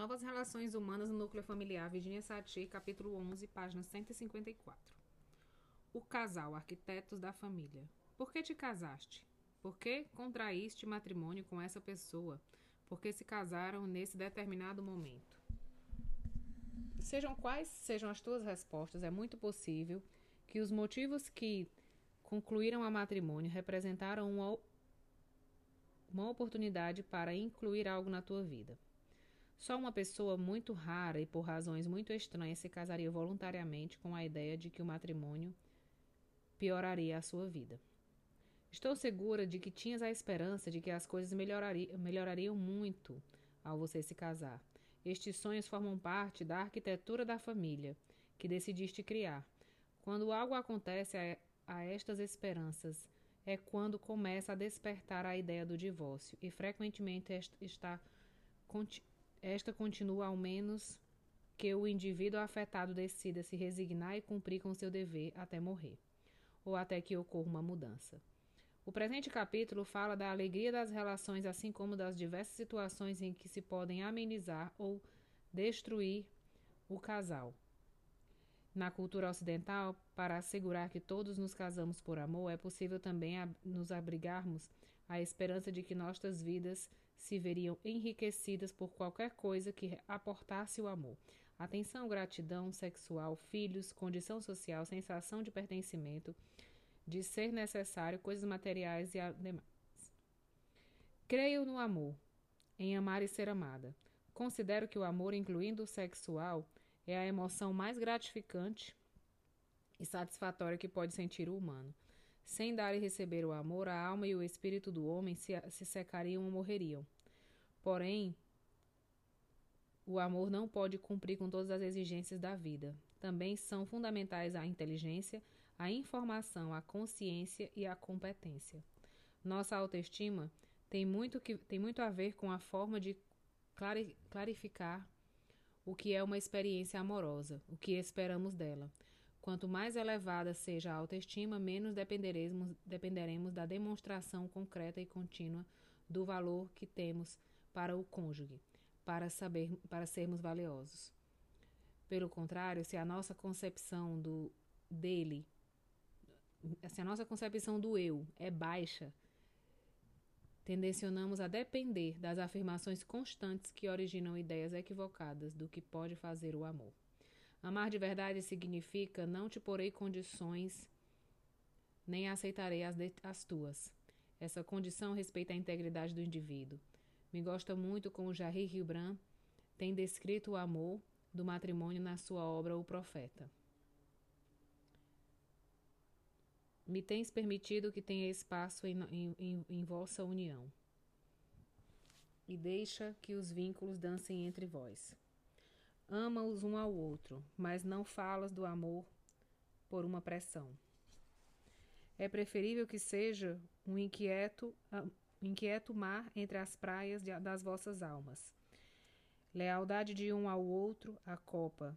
Novas Relações Humanas no Núcleo Familiar, Virginia Satir, capítulo 11, página 154. O casal, arquitetos da família. Por que te casaste? Por que contraíste matrimônio com essa pessoa? Por que se casaram nesse determinado momento? Sejam quais sejam as tuas respostas, é muito possível que os motivos que concluíram a matrimônio representaram uma, uma oportunidade para incluir algo na tua vida. Só uma pessoa muito rara e por razões muito estranhas se casaria voluntariamente com a ideia de que o matrimônio pioraria a sua vida. Estou segura de que tinhas a esperança de que as coisas melhorariam, melhorariam muito ao você se casar. Estes sonhos formam parte da arquitetura da família que decidiste criar. Quando algo acontece a, a estas esperanças, é quando começa a despertar a ideia do divórcio, e frequentemente está esta continua ao menos que o indivíduo afetado decida se resignar e cumprir com seu dever até morrer, ou até que ocorra uma mudança. O presente capítulo fala da alegria das relações, assim como das diversas situações em que se podem amenizar ou destruir o casal. Na cultura ocidental, para assegurar que todos nos casamos por amor, é possível também nos abrigarmos à esperança de que nossas vidas se veriam enriquecidas por qualquer coisa que aportasse o amor. Atenção, gratidão sexual, filhos, condição social, sensação de pertencimento, de ser necessário, coisas materiais e demais. Creio no amor, em amar e ser amada. Considero que o amor, incluindo o sexual, é a emoção mais gratificante e satisfatória que pode sentir o humano. Sem dar e receber o amor, a alma e o espírito do homem se, se secariam ou morreriam. Porém, o amor não pode cumprir com todas as exigências da vida. Também são fundamentais a inteligência, a informação, a consciência e a competência. Nossa autoestima tem muito, que, tem muito a ver com a forma de clarificar o que é uma experiência amorosa, o que esperamos dela. Quanto mais elevada seja a autoestima, menos dependeremos, dependeremos da demonstração concreta e contínua do valor que temos para o cônjuge, para saber, para sermos valiosos. Pelo contrário, se a nossa concepção do dele, se a nossa concepção do eu é baixa, tendencionamos a depender das afirmações constantes que originam ideias equivocadas do que pode fazer o amor. Amar de verdade significa não te porei condições, nem aceitarei as, de, as tuas. Essa condição respeita a integridade do indivíduo. Me gosta muito como Jair Ribran tem descrito o amor do matrimônio na sua obra O Profeta. Me tens permitido que tenha espaço em, em, em, em vossa união, e deixa que os vínculos dancem entre vós. Ama-os um ao outro, mas não falas do amor por uma pressão. É preferível que seja um inquieto, inquieto mar entre as praias de, das vossas almas. Lealdade de um ao outro, a copa,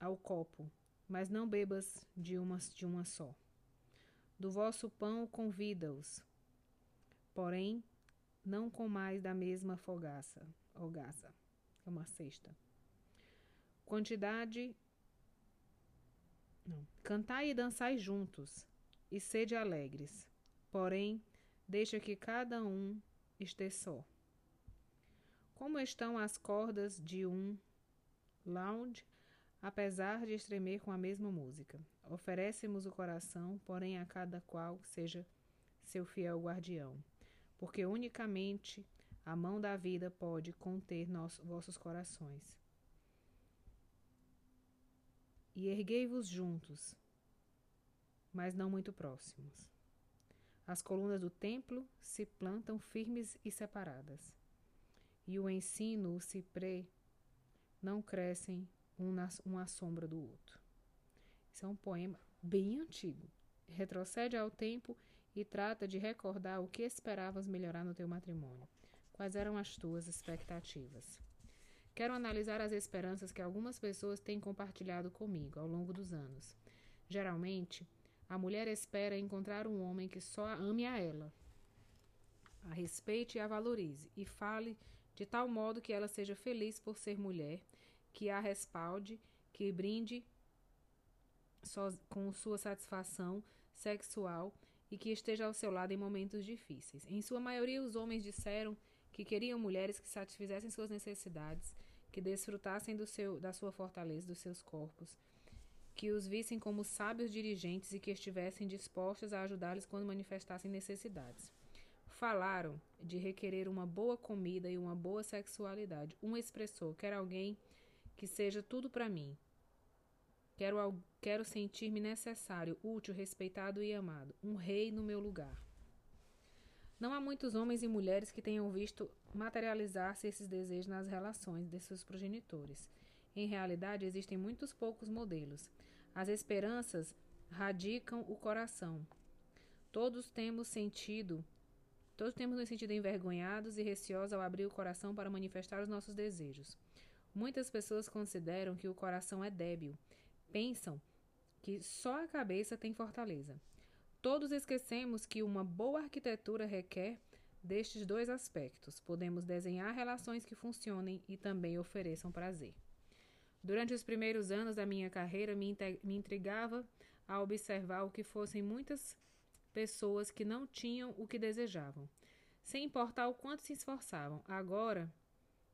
ao copo, mas não bebas de uma, de uma só. Do vosso pão convida-os, porém não comais da mesma fogaça, hogaça, é uma cesta. Quantidade. Não. Cantai e dançai juntos, e sede alegres. Porém, deixa que cada um esteja só. Como estão as cordas de um lounge, apesar de estremer com a mesma música? Oferecemos o coração, porém a cada qual seja seu fiel guardião, porque unicamente a mão da vida pode conter nossos, vossos corações e erguei-vos juntos, mas não muito próximos. As colunas do templo se plantam firmes e separadas, e o ensino, o ciprê, não crescem um, na, um à sombra do outro. Isso é um poema bem antigo. Retrocede ao tempo e trata de recordar o que esperavas melhorar no teu matrimônio. Quais eram as tuas expectativas? Quero analisar as esperanças que algumas pessoas têm compartilhado comigo ao longo dos anos. Geralmente, a mulher espera encontrar um homem que só ame a ela, a respeite e a valorize, e fale de tal modo que ela seja feliz por ser mulher, que a respalde, que brinde com sua satisfação sexual e que esteja ao seu lado em momentos difíceis. Em sua maioria, os homens disseram que queriam mulheres que satisfizessem suas necessidades, que desfrutassem do seu, da sua fortaleza, dos seus corpos, que os vissem como sábios dirigentes e que estivessem dispostos a ajudá-los quando manifestassem necessidades. Falaram de requerer uma boa comida e uma boa sexualidade. Um expressou: quero alguém que seja tudo para mim. Quero, quero sentir-me necessário, útil, respeitado e amado. Um rei no meu lugar. Não há muitos homens e mulheres que tenham visto materializar-se esses desejos nas relações de seus progenitores. Em realidade, existem muitos poucos modelos. As esperanças radicam o coração. Todos temos sentido, todos temos nos sentido envergonhados e receosos ao abrir o coração para manifestar os nossos desejos. Muitas pessoas consideram que o coração é débil. Pensam que só a cabeça tem fortaleza. Todos esquecemos que uma boa arquitetura requer destes dois aspectos. Podemos desenhar relações que funcionem e também ofereçam prazer. Durante os primeiros anos da minha carreira, me, me intrigava a observar o que fossem muitas pessoas que não tinham o que desejavam, sem importar o quanto se esforçavam. Agora,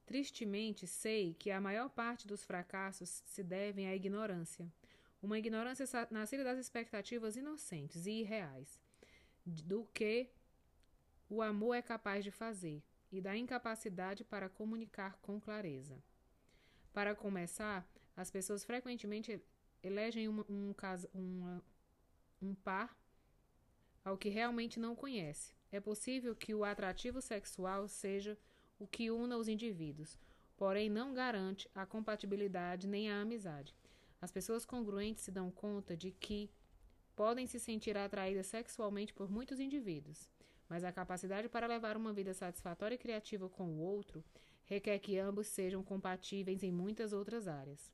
Tristemente, sei que a maior parte dos fracassos se devem à ignorância. Uma ignorância nascida das expectativas inocentes e irreais do que o amor é capaz de fazer e da incapacidade para comunicar com clareza. Para começar, as pessoas frequentemente elegem um, uma, um par ao que realmente não conhece. É possível que o atrativo sexual seja o que una os indivíduos, porém não garante a compatibilidade nem a amizade. As pessoas congruentes se dão conta de que podem se sentir atraídas sexualmente por muitos indivíduos, mas a capacidade para levar uma vida satisfatória e criativa com o outro requer que ambos sejam compatíveis em muitas outras áreas,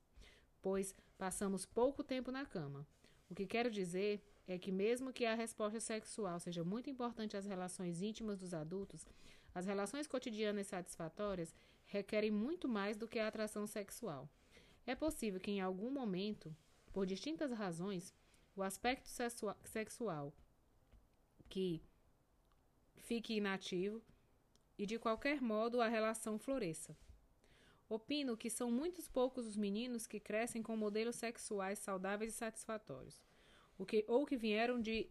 pois passamos pouco tempo na cama. O que quero dizer é que, mesmo que a resposta sexual seja muito importante às relações íntimas dos adultos, as relações cotidianas satisfatórias requerem muito mais do que a atração sexual. É possível que em algum momento, por distintas razões, o aspecto sexual que fique inativo e de qualquer modo a relação floresça. Opino que são muitos poucos os meninos que crescem com modelos sexuais saudáveis e satisfatórios, o que, ou que vieram de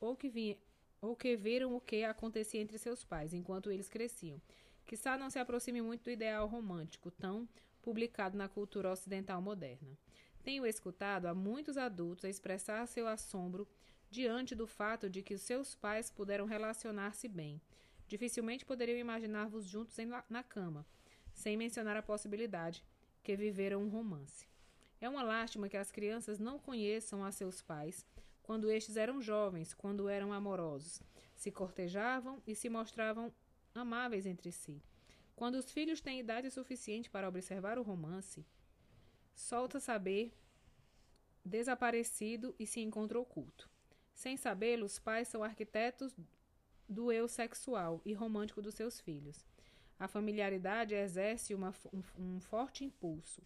ou que, vi, ou que viram o que acontecia entre seus pais enquanto eles cresciam. Quizá não se aproxime muito do ideal romântico, tão publicado na cultura ocidental moderna. Tenho escutado a muitos adultos expressar seu assombro diante do fato de que seus pais puderam relacionar-se bem. Dificilmente poderiam imaginar-vos juntos em, na cama, sem mencionar a possibilidade que viveram um romance. É uma lástima que as crianças não conheçam a seus pais quando estes eram jovens, quando eram amorosos, se cortejavam e se mostravam amáveis entre si. Quando os filhos têm idade suficiente para observar o romance, solta saber desaparecido e se encontra oculto. Sem sabê-lo, os pais são arquitetos do eu sexual e romântico dos seus filhos. A familiaridade exerce uma, um, um forte impulso.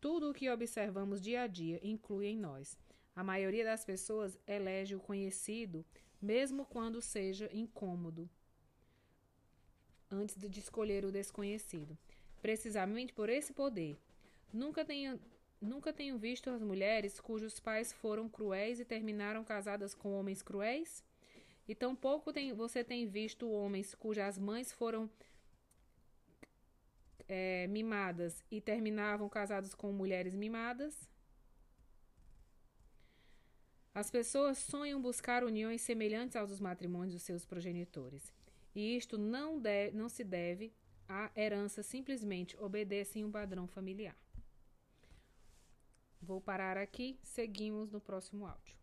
Tudo o que observamos dia a dia inclui em nós. A maioria das pessoas elege o conhecido, mesmo quando seja incômodo, antes de escolher o desconhecido. Precisamente por esse poder. Nunca tenho, nunca tenho visto as mulheres cujos pais foram cruéis e terminaram casadas com homens cruéis? E tampouco tem, você tem visto homens cujas mães foram é, mimadas e terminavam casados com mulheres mimadas? As pessoas sonham buscar uniões semelhantes aos dos matrimônios dos seus progenitores. E isto não, deve, não se deve à herança, simplesmente obedecem um padrão familiar. Vou parar aqui, seguimos no próximo áudio.